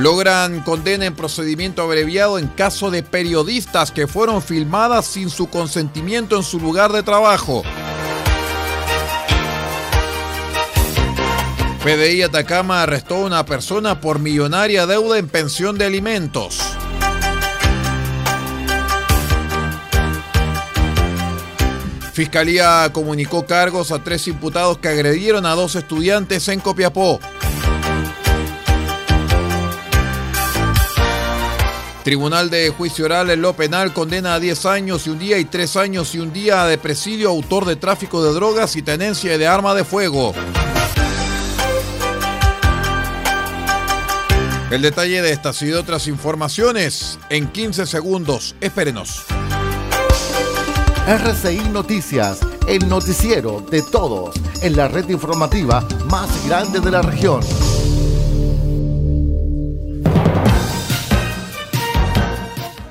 Logran condena en procedimiento abreviado en caso de periodistas que fueron filmadas sin su consentimiento en su lugar de trabajo. PDI Atacama arrestó a una persona por millonaria deuda en pensión de alimentos. Fiscalía comunicó cargos a tres imputados que agredieron a dos estudiantes en Copiapó. Tribunal de Juicio Oral en lo penal condena a 10 años y un día y 3 años y un día de presidio autor de tráfico de drogas y tenencia de arma de fuego. El detalle de estas y de otras informaciones en 15 segundos. Espérenos. RCI Noticias, el noticiero de todos en la red informativa más grande de la región.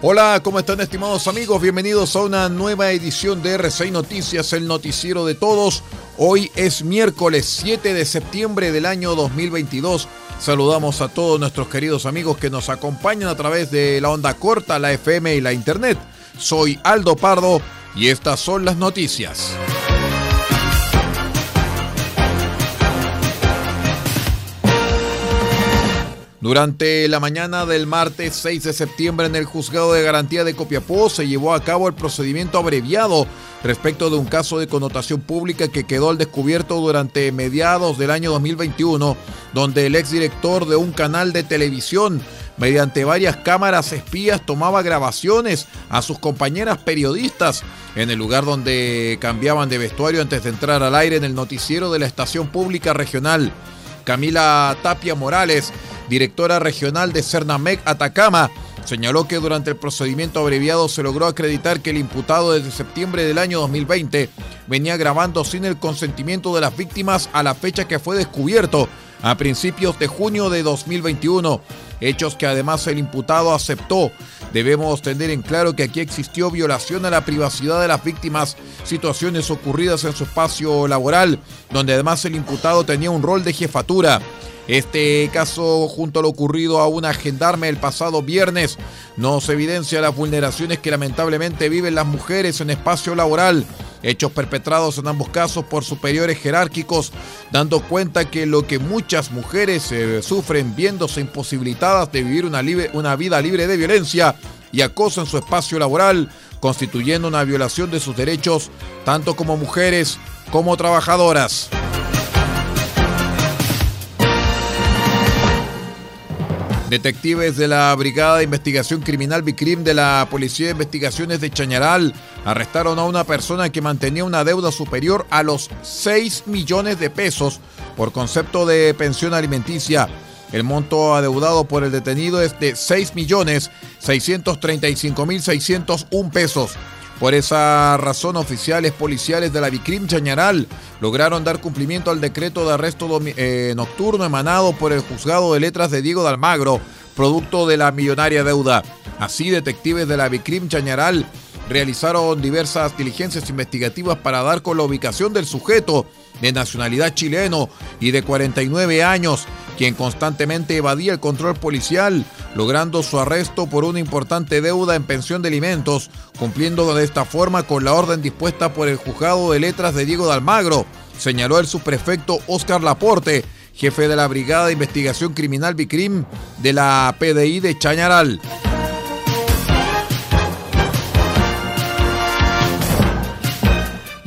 Hola, ¿cómo están estimados amigos? Bienvenidos a una nueva edición de RCI Noticias, el noticiero de todos. Hoy es miércoles 7 de septiembre del año 2022. Saludamos a todos nuestros queridos amigos que nos acompañan a través de la onda corta, la FM y la Internet. Soy Aldo Pardo y estas son las noticias. Durante la mañana del martes 6 de septiembre en el Juzgado de Garantía de Copiapó se llevó a cabo el procedimiento abreviado respecto de un caso de connotación pública que quedó al descubierto durante mediados del año 2021, donde el exdirector de un canal de televisión, mediante varias cámaras espías, tomaba grabaciones a sus compañeras periodistas en el lugar donde cambiaban de vestuario antes de entrar al aire en el noticiero de la estación pública regional. Camila Tapia Morales, directora regional de Cernamec Atacama, señaló que durante el procedimiento abreviado se logró acreditar que el imputado desde septiembre del año 2020 venía grabando sin el consentimiento de las víctimas a la fecha que fue descubierto, a principios de junio de 2021, hechos que además el imputado aceptó. Debemos tener en claro que aquí existió violación a la privacidad de las víctimas, situaciones ocurridas en su espacio laboral, donde además el imputado tenía un rol de jefatura. Este caso, junto a lo ocurrido a una gendarme el pasado viernes, nos evidencia las vulneraciones que lamentablemente viven las mujeres en espacio laboral. Hechos perpetrados en ambos casos por superiores jerárquicos, dando cuenta que lo que muchas mujeres eh, sufren viéndose imposibilitadas de vivir una, una vida libre de violencia y acoso en su espacio laboral, constituyendo una violación de sus derechos tanto como mujeres como trabajadoras. Detectives de la Brigada de Investigación Criminal Bicrim de la Policía de Investigaciones de Chañaral arrestaron a una persona que mantenía una deuda superior a los 6 millones de pesos por concepto de pensión alimenticia. El monto adeudado por el detenido es de 6 millones 635 mil 601 pesos. Por esa razón, oficiales policiales de la Bicrim Chañaral lograron dar cumplimiento al decreto de arresto eh, nocturno emanado por el juzgado de letras de Diego de Almagro, producto de la millonaria deuda. Así, detectives de la Bicrim Chañaral realizaron diversas diligencias investigativas para dar con la ubicación del sujeto de nacionalidad chileno y de 49 años, quien constantemente evadía el control policial, logrando su arresto por una importante deuda en pensión de alimentos, cumpliendo de esta forma con la orden dispuesta por el juzgado de letras de Diego de Almagro, señaló el subprefecto Oscar Laporte, jefe de la Brigada de Investigación Criminal Bicrim de la PDI de Chañaral.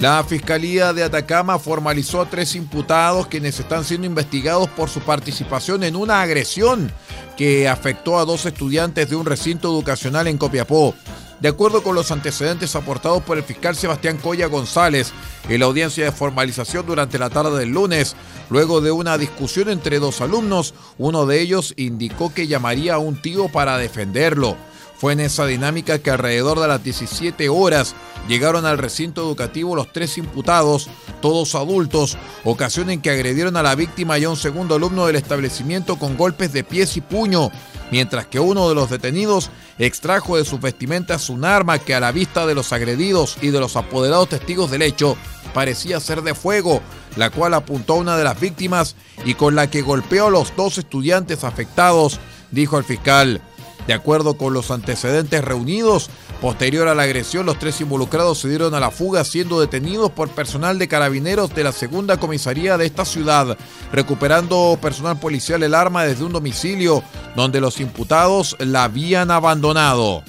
La Fiscalía de Atacama formalizó a tres imputados quienes están siendo investigados por su participación en una agresión que afectó a dos estudiantes de un recinto educacional en Copiapó. De acuerdo con los antecedentes aportados por el fiscal Sebastián Coya González en la audiencia de formalización durante la tarde del lunes, luego de una discusión entre dos alumnos, uno de ellos indicó que llamaría a un tío para defenderlo. Fue en esa dinámica que alrededor de las 17 horas llegaron al recinto educativo los tres imputados, todos adultos, ocasión en que agredieron a la víctima y a un segundo alumno del establecimiento con golpes de pies y puño, mientras que uno de los detenidos extrajo de sus vestimentas un arma que a la vista de los agredidos y de los apoderados testigos del hecho parecía ser de fuego, la cual apuntó a una de las víctimas y con la que golpeó a los dos estudiantes afectados, dijo el fiscal. De acuerdo con los antecedentes reunidos, posterior a la agresión, los tres involucrados se dieron a la fuga siendo detenidos por personal de carabineros de la segunda comisaría de esta ciudad, recuperando personal policial el arma desde un domicilio donde los imputados la habían abandonado.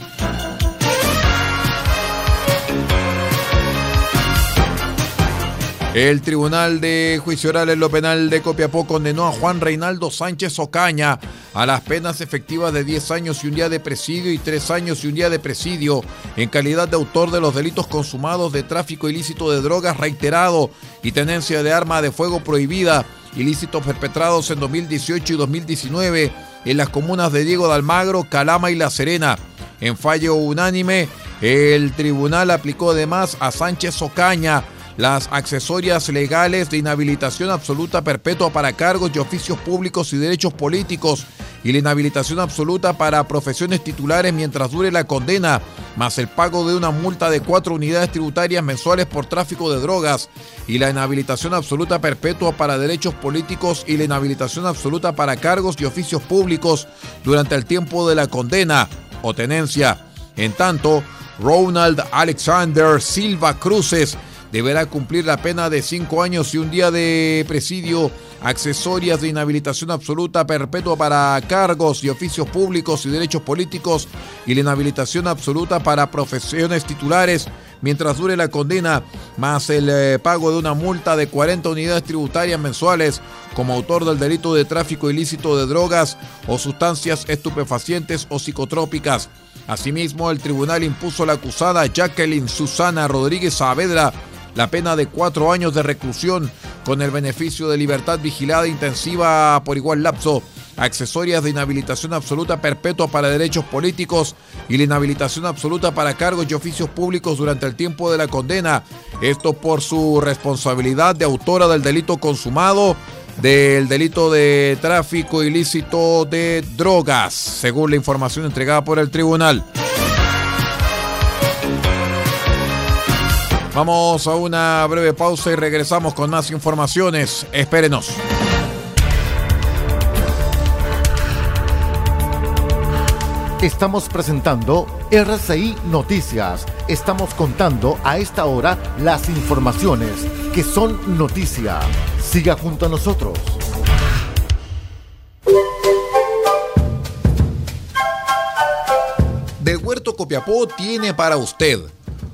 El Tribunal de Juicio Oral en lo Penal de Copiapó condenó a Juan Reinaldo Sánchez Ocaña a las penas efectivas de 10 años y un día de presidio y 3 años y un día de presidio en calidad de autor de los delitos consumados de tráfico ilícito de drogas reiterado y tenencia de arma de fuego prohibida, ilícitos perpetrados en 2018 y 2019 en las comunas de Diego de Almagro, Calama y La Serena. En fallo unánime, el tribunal aplicó además a Sánchez Ocaña las accesorias legales de inhabilitación absoluta perpetua para cargos y oficios públicos y derechos políticos y la inhabilitación absoluta para profesiones titulares mientras dure la condena, más el pago de una multa de cuatro unidades tributarias mensuales por tráfico de drogas y la inhabilitación absoluta perpetua para derechos políticos y la inhabilitación absoluta para cargos y oficios públicos durante el tiempo de la condena o tenencia. En tanto, Ronald Alexander Silva Cruces deberá cumplir la pena de cinco años y un día de presidio, accesorias de inhabilitación absoluta perpetua para cargos y oficios públicos y derechos políticos y la inhabilitación absoluta para profesiones titulares mientras dure la condena, más el eh, pago de una multa de 40 unidades tributarias mensuales como autor del delito de tráfico ilícito de drogas o sustancias estupefacientes o psicotrópicas. Asimismo, el tribunal impuso a la acusada Jacqueline Susana Rodríguez Saavedra la pena de cuatro años de reclusión con el beneficio de libertad vigilada intensiva por igual lapso, accesorias de inhabilitación absoluta perpetua para derechos políticos y la inhabilitación absoluta para cargos y oficios públicos durante el tiempo de la condena, esto por su responsabilidad de autora del delito consumado del delito de tráfico ilícito de drogas, según la información entregada por el tribunal. Vamos a una breve pausa y regresamos con más informaciones. Espérenos. Estamos presentando RCI Noticias. Estamos contando a esta hora las informaciones que son noticia. Siga junto a nosotros. Del Huerto Copiapó tiene para usted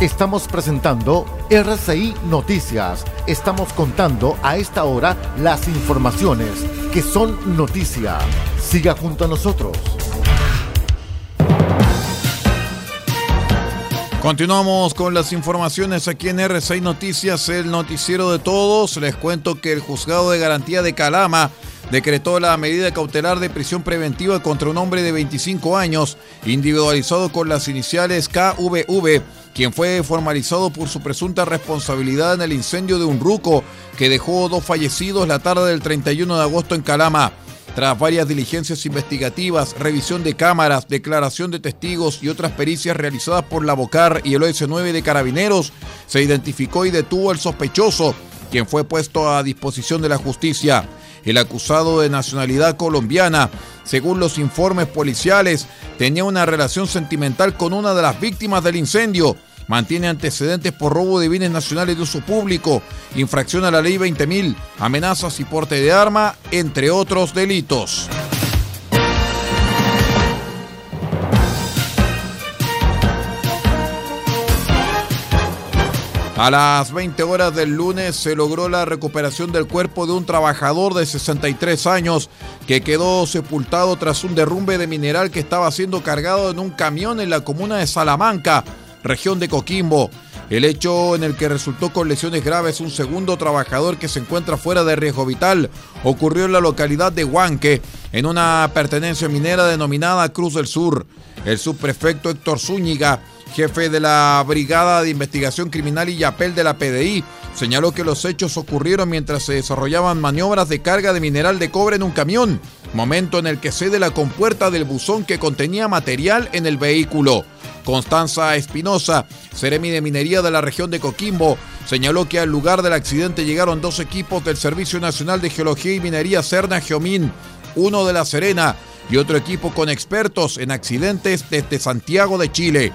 Estamos presentando RCI Noticias. Estamos contando a esta hora las informaciones que son noticia. Siga junto a nosotros. Continuamos con las informaciones aquí en RCI Noticias, el noticiero de todos. Les cuento que el juzgado de garantía de Calama decretó la medida cautelar de prisión preventiva contra un hombre de 25 años, individualizado con las iniciales KVV, quien fue formalizado por su presunta responsabilidad en el incendio de un ruco que dejó dos fallecidos la tarde del 31 de agosto en Calama. Tras varias diligencias investigativas, revisión de cámaras, declaración de testigos y otras pericias realizadas por la Bocar y el OS9 de Carabineros, se identificó y detuvo al sospechoso, quien fue puesto a disposición de la justicia. El acusado de nacionalidad colombiana, según los informes policiales, tenía una relación sentimental con una de las víctimas del incendio. Mantiene antecedentes por robo de bienes nacionales de uso público, infracción a la ley 20.000, amenazas y porte de arma, entre otros delitos. A las 20 horas del lunes se logró la recuperación del cuerpo de un trabajador de 63 años que quedó sepultado tras un derrumbe de mineral que estaba siendo cargado en un camión en la comuna de Salamanca, región de Coquimbo. El hecho en el que resultó con lesiones graves un segundo trabajador que se encuentra fuera de riesgo vital ocurrió en la localidad de Huanque, en una pertenencia minera denominada Cruz del Sur. El subprefecto Héctor Zúñiga jefe de la Brigada de Investigación Criminal y Yapel de la PDI, señaló que los hechos ocurrieron mientras se desarrollaban maniobras de carga de mineral de cobre en un camión, momento en el que cede la compuerta del buzón que contenía material en el vehículo. Constanza Espinosa, Seremi de Minería de la región de Coquimbo, señaló que al lugar del accidente llegaron dos equipos del Servicio Nacional de Geología y Minería Cerna Geomín, uno de La Serena y otro equipo con expertos en accidentes desde Santiago de Chile.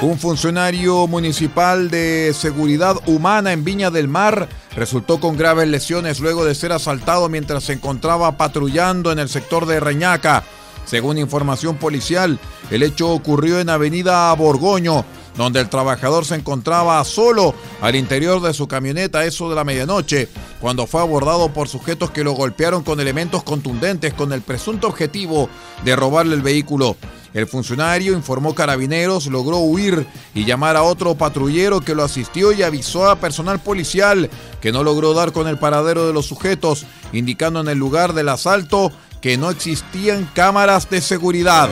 Un funcionario municipal de seguridad humana en Viña del Mar resultó con graves lesiones luego de ser asaltado mientras se encontraba patrullando en el sector de Reñaca. Según información policial, el hecho ocurrió en Avenida Borgoño, donde el trabajador se encontraba solo al interior de su camioneta eso de la medianoche, cuando fue abordado por sujetos que lo golpearon con elementos contundentes con el presunto objetivo de robarle el vehículo. El funcionario informó carabineros, logró huir y llamar a otro patrullero que lo asistió y avisó a personal policial que no logró dar con el paradero de los sujetos, indicando en el lugar del asalto que no existían cámaras de seguridad.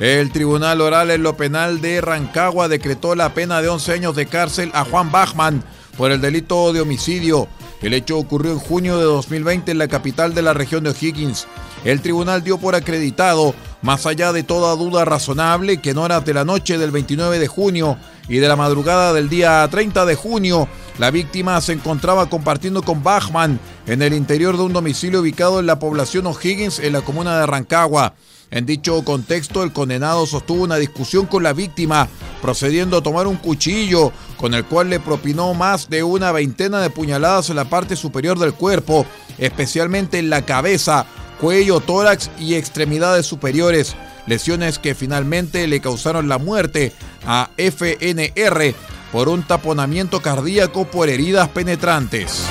El Tribunal Oral en lo Penal de Rancagua decretó la pena de 11 años de cárcel a Juan Bachman por el delito de homicidio. El hecho ocurrió en junio de 2020 en la capital de la región de O'Higgins. El tribunal dio por acreditado, más allá de toda duda razonable, que en horas de la noche del 29 de junio y de la madrugada del día 30 de junio, la víctima se encontraba compartiendo con Bachman en el interior de un domicilio ubicado en la población O'Higgins, en la comuna de Rancagua. En dicho contexto, el condenado sostuvo una discusión con la víctima, procediendo a tomar un cuchillo, con el cual le propinó más de una veintena de puñaladas en la parte superior del cuerpo, especialmente en la cabeza, cuello, tórax y extremidades superiores, lesiones que finalmente le causaron la muerte a FNR por un taponamiento cardíaco por heridas penetrantes.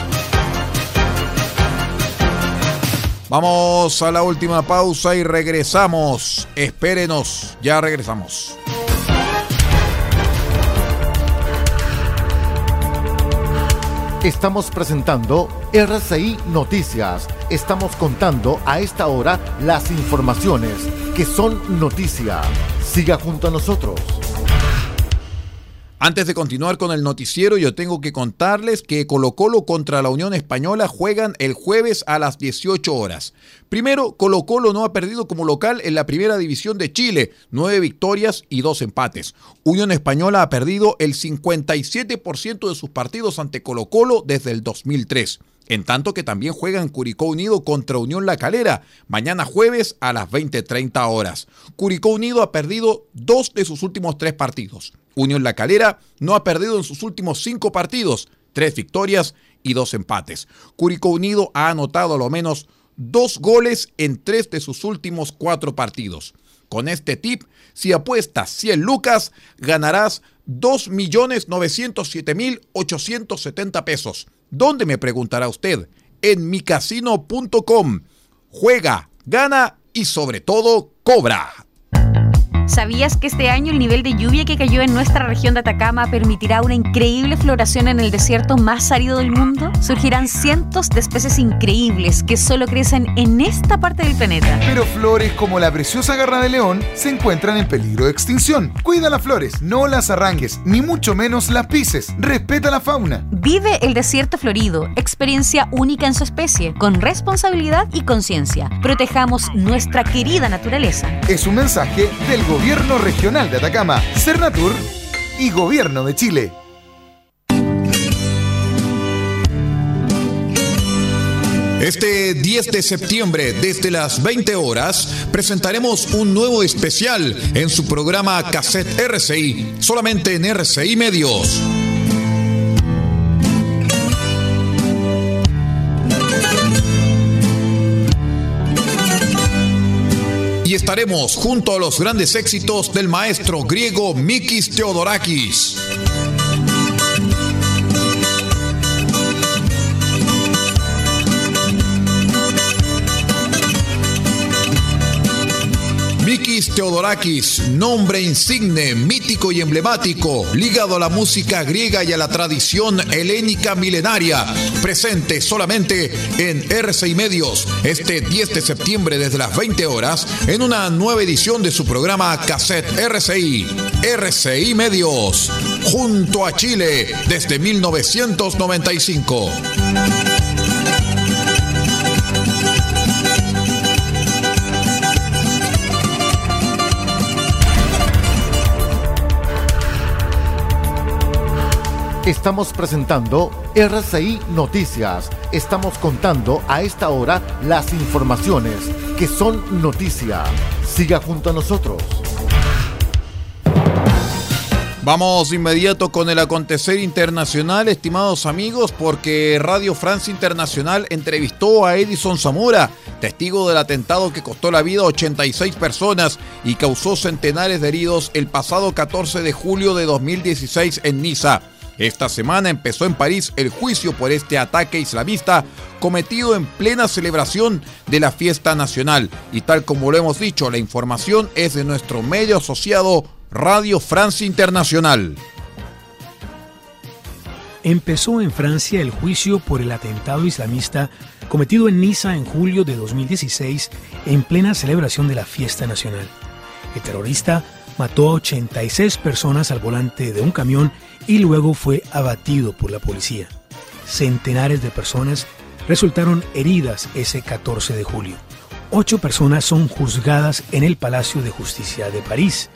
Vamos a la última pausa y regresamos. Espérenos, ya regresamos. Estamos presentando RCI Noticias. Estamos contando a esta hora las informaciones que son noticia. Siga junto a nosotros. Antes de continuar con el noticiero, yo tengo que contarles que Colo Colo contra la Unión Española juegan el jueves a las 18 horas. Primero, Colo Colo no ha perdido como local en la primera división de Chile, nueve victorias y dos empates. Unión Española ha perdido el 57% de sus partidos ante Colo Colo desde el 2003 en tanto que también juegan Curicó Unido contra Unión La Calera, mañana jueves a las 20.30 horas. Curicó Unido ha perdido dos de sus últimos tres partidos. Unión La Calera no ha perdido en sus últimos cinco partidos, tres victorias y dos empates. Curicó Unido ha anotado a lo menos dos goles en tres de sus últimos cuatro partidos. Con este tip, si apuestas 100 lucas, ganarás 2.907.870 pesos. ¿Dónde me preguntará usted? En micasino.com. Juega, gana y sobre todo cobra. ¿Sabías que este año el nivel de lluvia que cayó en nuestra región de Atacama permitirá una increíble floración en el desierto más árido del mundo? Surgirán cientos de especies increíbles que solo crecen en esta parte del planeta. Pero flores como la preciosa garra de león se encuentran en peligro de extinción. Cuida las flores, no las arranques, ni mucho menos las pises. Respeta la fauna. Vive el desierto florido, experiencia única en su especie, con responsabilidad y conciencia. Protejamos nuestra querida naturaleza. Es un mensaje del gobierno Gobierno Regional de Atacama, Cernatur y Gobierno de Chile. Este 10 de septiembre, desde las 20 horas, presentaremos un nuevo especial en su programa Cassette RCI, solamente en RCI Medios. Estaremos junto a los grandes éxitos del maestro griego Mikis Theodorakis. Theodorakis, nombre insigne, mítico y emblemático, ligado a la música griega y a la tradición helénica milenaria, presente solamente en RCI Medios este 10 de septiembre desde las 20 horas en una nueva edición de su programa Cassette RCI, RCI Medios, junto a Chile desde 1995. Estamos presentando RCI Noticias. Estamos contando a esta hora las informaciones que son noticia. Siga junto a nosotros. Vamos inmediato con el acontecer internacional, estimados amigos, porque Radio Francia Internacional entrevistó a Edison Zamora, testigo del atentado que costó la vida a 86 personas y causó centenares de heridos el pasado 14 de julio de 2016 en Niza. Esta semana empezó en París el juicio por este ataque islamista cometido en plena celebración de la fiesta nacional. Y tal como lo hemos dicho, la información es de nuestro medio asociado Radio Francia Internacional. Empezó en Francia el juicio por el atentado islamista cometido en Niza en julio de 2016 en plena celebración de la fiesta nacional. El terrorista mató a 86 personas al volante de un camión y luego fue abatido por la policía. Centenares de personas resultaron heridas ese 14 de julio. Ocho personas son juzgadas en el Palacio de Justicia de París.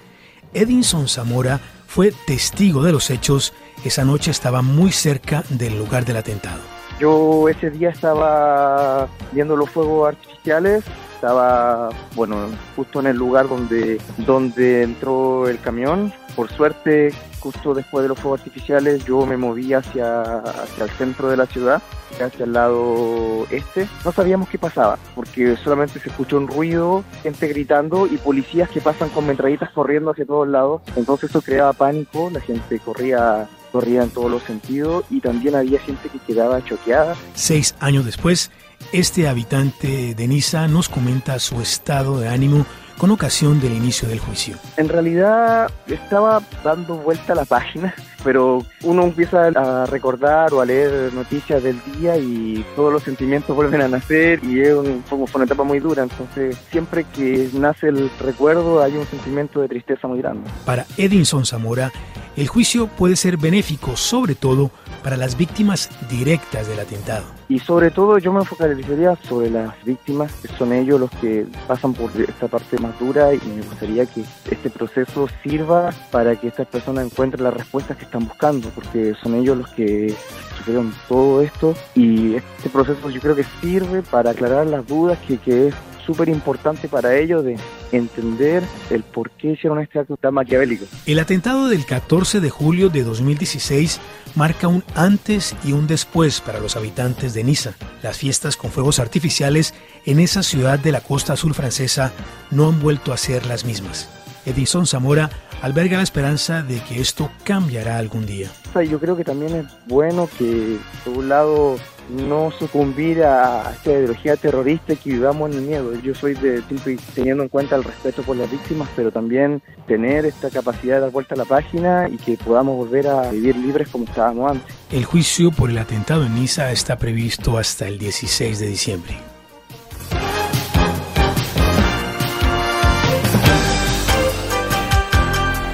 Edinson Zamora fue testigo de los hechos. Esa noche estaba muy cerca del lugar del atentado. Yo ese día estaba viendo los fuegos artificiales estaba, bueno, justo en el lugar donde, donde entró el camión. Por suerte, justo después de los fuegos artificiales, yo me moví hacia, hacia el centro de la ciudad, hacia el lado este. No sabíamos qué pasaba, porque solamente se escuchó un ruido, gente gritando y policías que pasan con metralletas corriendo hacia todos lados. Entonces eso creaba pánico, la gente corría corría en todos los sentidos y también había gente que quedaba choqueada. Seis años después, este habitante de Niza nos comenta su estado de ánimo con ocasión del inicio del juicio. En realidad estaba dando vuelta la página, pero uno empieza a recordar o a leer noticias del día y todos los sentimientos vuelven a nacer y es un, fue una etapa muy dura, entonces siempre que nace el recuerdo hay un sentimiento de tristeza muy grande. Para Edinson Zamora, el juicio puede ser benéfico sobre todo para las víctimas directas del atentado. Y sobre todo yo me enfocaría sobre las víctimas, que son ellos los que pasan por esta parte más dura y me gustaría que este proceso sirva para que estas personas encuentren las respuestas que están buscando, porque son ellos los que sufrieron todo esto y este proceso yo creo que sirve para aclarar las dudas que, que es súper importante para ellos de entender el por qué hicieron este acto tan maquiavélico. El atentado del 14 de julio de 2016 marca un antes y un después para los habitantes de Niza. Las fiestas con fuegos artificiales en esa ciudad de la costa azul francesa no han vuelto a ser las mismas. Edison Zamora alberga la esperanza de que esto cambiará algún día. Yo creo que también es bueno que, por un lado, no sucumbir a esta ideología terrorista y que vivamos en el miedo. Yo soy de siempre teniendo en cuenta el respeto por las víctimas, pero también tener esta capacidad de dar vuelta a la página y que podamos volver a vivir libres como estábamos antes. El juicio por el atentado en Niza está previsto hasta el 16 de diciembre.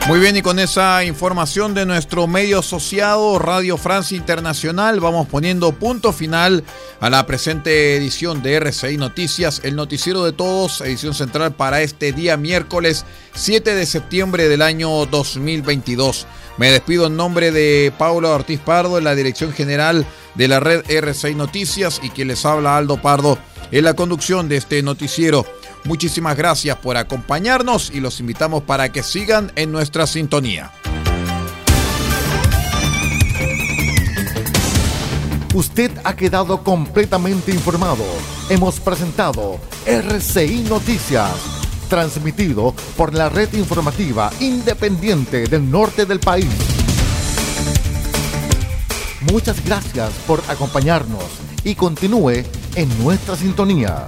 Muy bien, y con esa información de nuestro medio asociado Radio Francia Internacional, vamos poniendo punto final a la presente edición de RCI Noticias, el noticiero de todos, edición central para este día miércoles 7 de septiembre del año 2022. Me despido en nombre de Paulo Ortiz Pardo, en la dirección general de la red RCI Noticias, y quien les habla Aldo Pardo en la conducción de este noticiero. Muchísimas gracias por acompañarnos y los invitamos para que sigan en nuestra sintonía. Usted ha quedado completamente informado. Hemos presentado RCI Noticias transmitido por la red informativa independiente del norte del país. Muchas gracias por acompañarnos y continúe en nuestra sintonía.